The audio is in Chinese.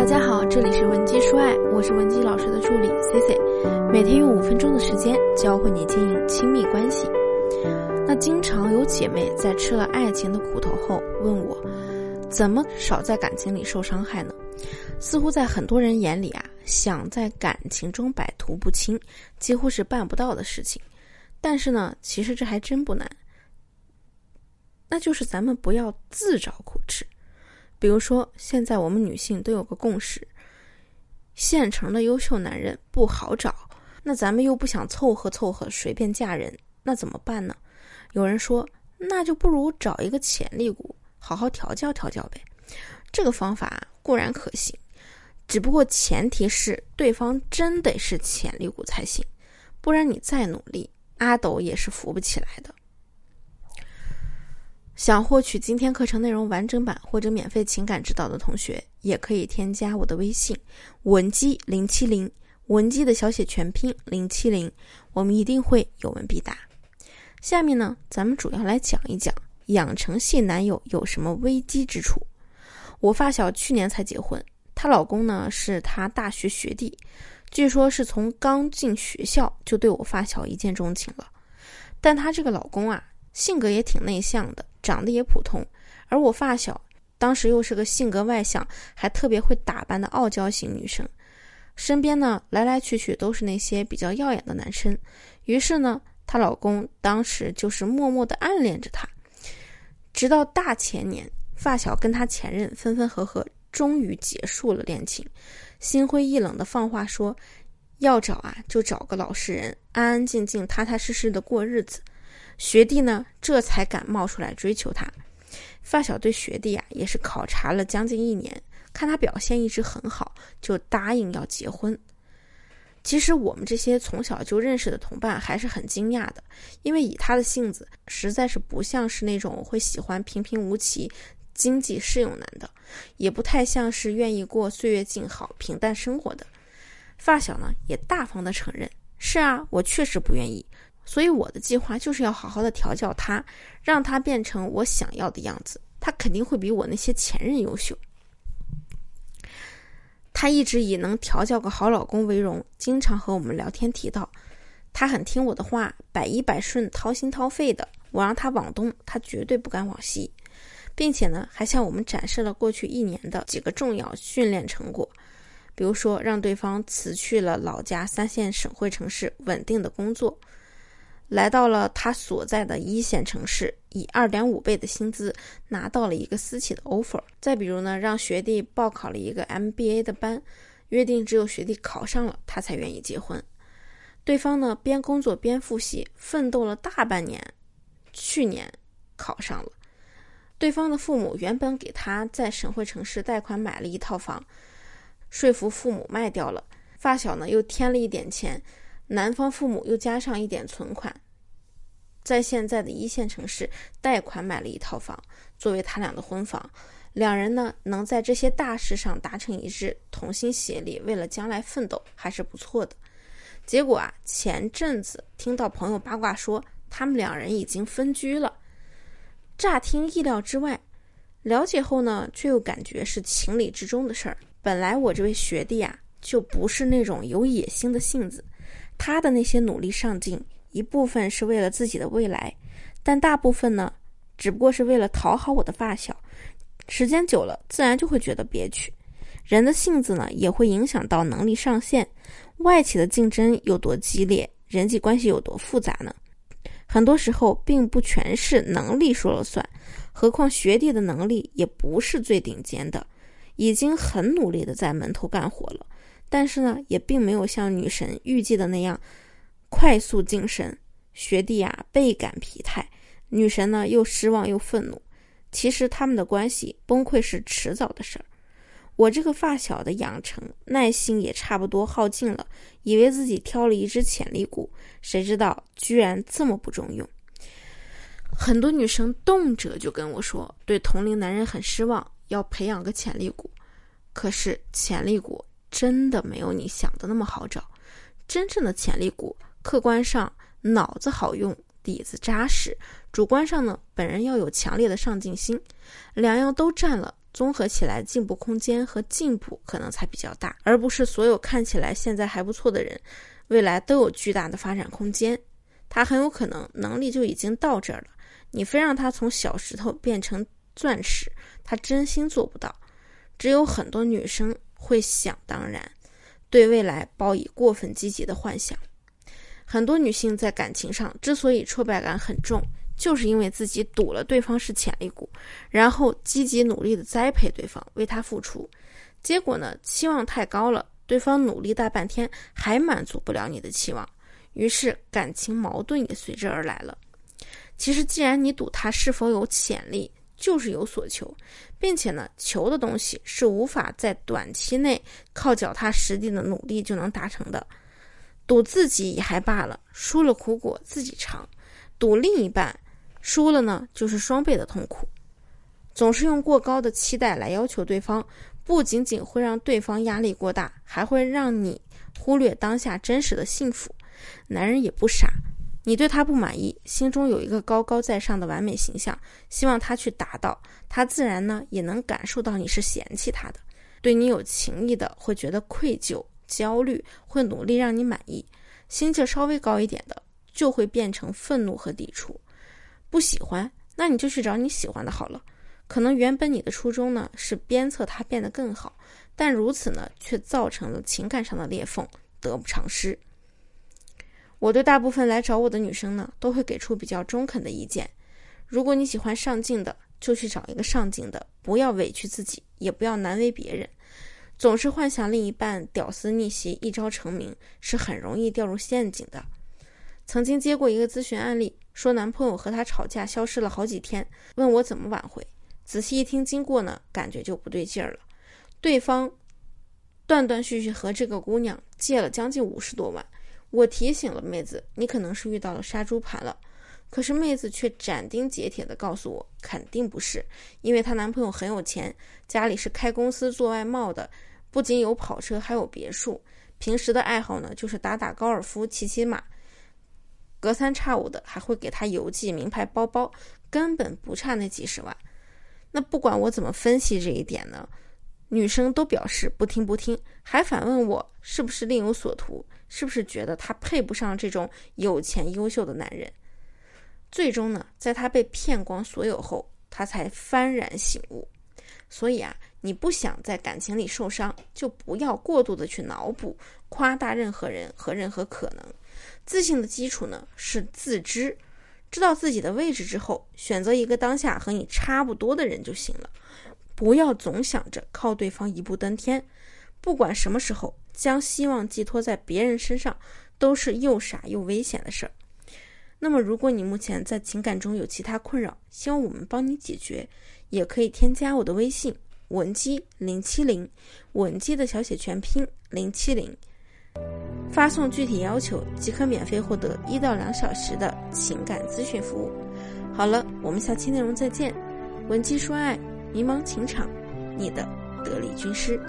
大家好，这里是文姬说爱，我是文姬老师的助理 C C，每天用五分钟的时间教会你经营亲密关系。那经常有姐妹在吃了爱情的苦头后问我，怎么少在感情里受伤害呢？似乎在很多人眼里啊，想在感情中百毒不侵，几乎是办不到的事情。但是呢，其实这还真不难。那就是咱们不要自找苦吃。比如说，现在我们女性都有个共识：现成的优秀男人不好找。那咱们又不想凑合凑合随便嫁人，那怎么办呢？有人说，那就不如找一个潜力股，好好调教调教呗。这个方法固然可行，只不过前提是对方真得是潜力股才行，不然你再努力，阿斗也是扶不起来的。想获取今天课程内容完整版或者免费情感指导的同学，也可以添加我的微信文姬零七零，文姬的小写全拼零七零，我们一定会有问必答。下面呢，咱们主要来讲一讲养成系男友有什么危机之处。我发小去年才结婚，她老公呢是她大学学弟，据说是从刚进学校就对我发小一见钟情了，但她这个老公啊，性格也挺内向的。长得也普通，而我发小当时又是个性格外向，还特别会打扮的傲娇型女生，身边呢来来去去都是那些比较耀眼的男生，于是呢，她老公当时就是默默的暗恋着她，直到大前年，发小跟她前任分分合合，终于结束了恋情，心灰意冷的放话说，要找啊就找个老实人，安安静静、踏踏实实的过日子。学弟呢，这才敢冒出来追求她。发小对学弟啊，也是考察了将近一年，看他表现一直很好，就答应要结婚。其实我们这些从小就认识的同伴还是很惊讶的，因为以他的性子，实在是不像是那种会喜欢平平无奇、经济适用男的，也不太像是愿意过岁月静好、平淡生活的。发小呢，也大方的承认：“是啊，我确实不愿意。”所以我的计划就是要好好的调教他，让他变成我想要的样子。他肯定会比我那些前任优秀。她一直以能调教个好老公为荣，经常和我们聊天提到，他很听我的话，百依百顺，掏心掏肺的。我让他往东，他绝对不敢往西，并且呢，还向我们展示了过去一年的几个重要训练成果，比如说让对方辞去了老家三线省会城市稳定的工作。来到了他所在的一线城市，以二点五倍的薪资拿到了一个私企的 offer。再比如呢，让学弟报考了一个 MBA 的班，约定只有学弟考上了，他才愿意结婚。对方呢，边工作边复习，奋斗了大半年，去年考上了。对方的父母原本给他在省会城市贷款买了一套房，说服父母卖掉了。发小呢，又添了一点钱。男方父母又加上一点存款，在现在的一线城市贷款买了一套房，作为他俩的婚房。两人呢能在这些大事上达成一致，同心协力，为了将来奋斗，还是不错的。结果啊，前阵子听到朋友八卦说，他们两人已经分居了。乍听意料之外，了解后呢，却又感觉是情理之中的事儿。本来我这位学弟啊，就不是那种有野心的性子。他的那些努力上进，一部分是为了自己的未来，但大部分呢，只不过是为了讨好我的发小。时间久了，自然就会觉得憋屈。人的性子呢，也会影响到能力上限。外企的竞争有多激烈，人际关系有多复杂呢？很多时候，并不全是能力说了算。何况学弟的能力也不是最顶尖的，已经很努力的在门头干活了。但是呢，也并没有像女神预计的那样快速晋升。学弟啊，倍感疲态；女神呢，又失望又愤怒。其实他们的关系崩溃是迟早的事儿。我这个发小的养成耐心也差不多耗尽了，以为自己挑了一只潜力股，谁知道居然这么不中用。很多女生动辄就跟我说，对同龄男人很失望，要培养个潜力股。可是潜力股。真的没有你想的那么好找，真正的潜力股，客观上脑子好用，底子扎实；主观上呢，本人要有强烈的上进心，两样都占了，综合起来进步空间和进步可能才比较大，而不是所有看起来现在还不错的人，未来都有巨大的发展空间。他很有可能能力就已经到这儿了，你非让他从小石头变成钻石，他真心做不到。只有很多女生会想当然，对未来抱以过分积极的幻想。很多女性在感情上之所以挫败感很重。就是因为自己赌了对方是潜力股，然后积极努力的栽培对方，为他付出，结果呢，期望太高了，对方努力大半天还满足不了你的期望，于是感情矛盾也随之而来了。其实，既然你赌他是否有潜力，就是有所求，并且呢，求的东西是无法在短期内靠脚踏实地的努力就能达成的。赌自己也还罢了，输了苦果自己尝；赌另一半。输了呢，就是双倍的痛苦。总是用过高的期待来要求对方，不仅仅会让对方压力过大，还会让你忽略当下真实的幸福。男人也不傻，你对他不满意，心中有一个高高在上的完美形象，希望他去达到，他自然呢也能感受到你是嫌弃他的。对你有情谊的，会觉得愧疚、焦虑，会努力让你满意；心气稍微高一点的，就会变成愤怒和抵触。不喜欢，那你就去找你喜欢的好了。可能原本你的初衷呢是鞭策他变得更好，但如此呢却造成了情感上的裂缝，得不偿失。我对大部分来找我的女生呢都会给出比较中肯的意见。如果你喜欢上进的，就去找一个上进的，不要委屈自己，也不要难为别人。总是幻想另一半屌丝逆袭，一朝成名，是很容易掉入陷阱的。曾经接过一个咨询案例。说男朋友和她吵架，消失了好几天，问我怎么挽回。仔细一听经过呢，感觉就不对劲儿了。对方断断续续和这个姑娘借了将近五十多万。我提醒了妹子，你可能是遇到了杀猪盘了。可是妹子却斩钉截铁地告诉我，肯定不是，因为她男朋友很有钱，家里是开公司做外贸的，不仅有跑车，还有别墅。平时的爱好呢，就是打打高尔夫，骑骑马。隔三差五的还会给她邮寄名牌包包，根本不差那几十万。那不管我怎么分析这一点呢，女生都表示不听不听，还反问我是不是另有所图，是不是觉得他配不上这种有钱优秀的男人。最终呢，在他被骗光所有后，他才幡然醒悟。所以啊，你不想在感情里受伤，就不要过度的去脑补、夸大任何人和任何可能。自信的基础呢是自知，知道自己的位置之后，选择一个当下和你差不多的人就行了。不要总想着靠对方一步登天，不管什么时候将希望寄托在别人身上，都是又傻又危险的事儿。那么，如果你目前在情感中有其他困扰，希望我们帮你解决，也可以添加我的微信文姬零七零，文姬的小写全拼零七零。发送具体要求即可免费获得一到两小时的情感咨询服务。好了，我们下期内容再见。文姬说爱，迷茫情场，你的得力军师。